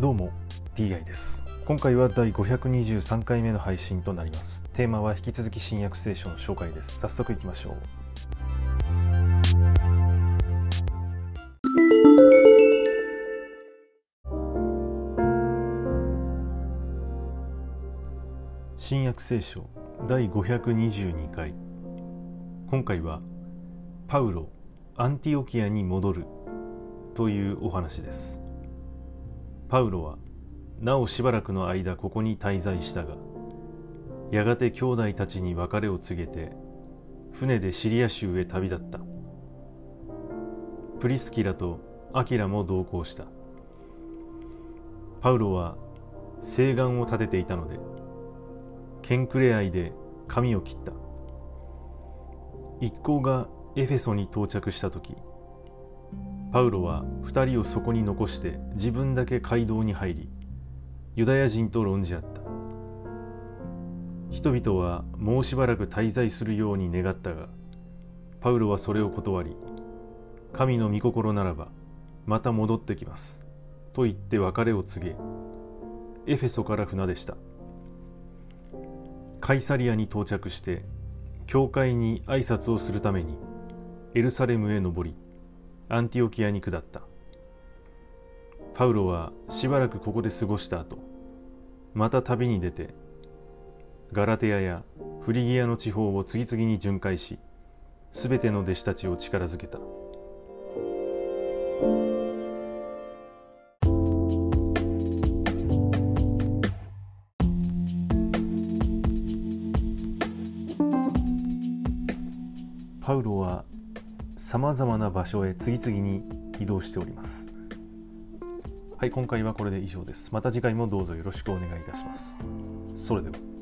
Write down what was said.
どうも TI です。今回は第523回目の配信となります。テーマは引き続き新約聖書の紹介です。早速いきましょう。新約聖書第522回。今回はパウロアンティオキアに戻るというお話です。パウロはなおしばらくの間ここに滞在したがやがて兄弟たちに別れを告げて船でシリア州へ旅立った。プリスキラとアキラも同行した。パウロは誓願を立てていたのでケンクレアイで髪を切った。一行がエフェソに到着した時パウロは二人をそこに残して自分だけ街道に入りユダヤ人と論じ合った。人々はもうしばらく滞在するように願ったがパウロはそれを断り神の御心ならばまた戻ってきますと言って別れを告げエフェソから船でした。カイサリアに到着して教会に挨拶をするためにエルサレムへ登りアンティオキアに下った。パウロはしばらくここで過ごした後また旅に出てガラテアやフリギアの地方を次々に巡回しすべての弟子たちを力づけた。パウロはさまざまな場所へ次々に移動しております。はい今回はこれで以上です。また次回もどうぞよろしくお願いいたします。それでは。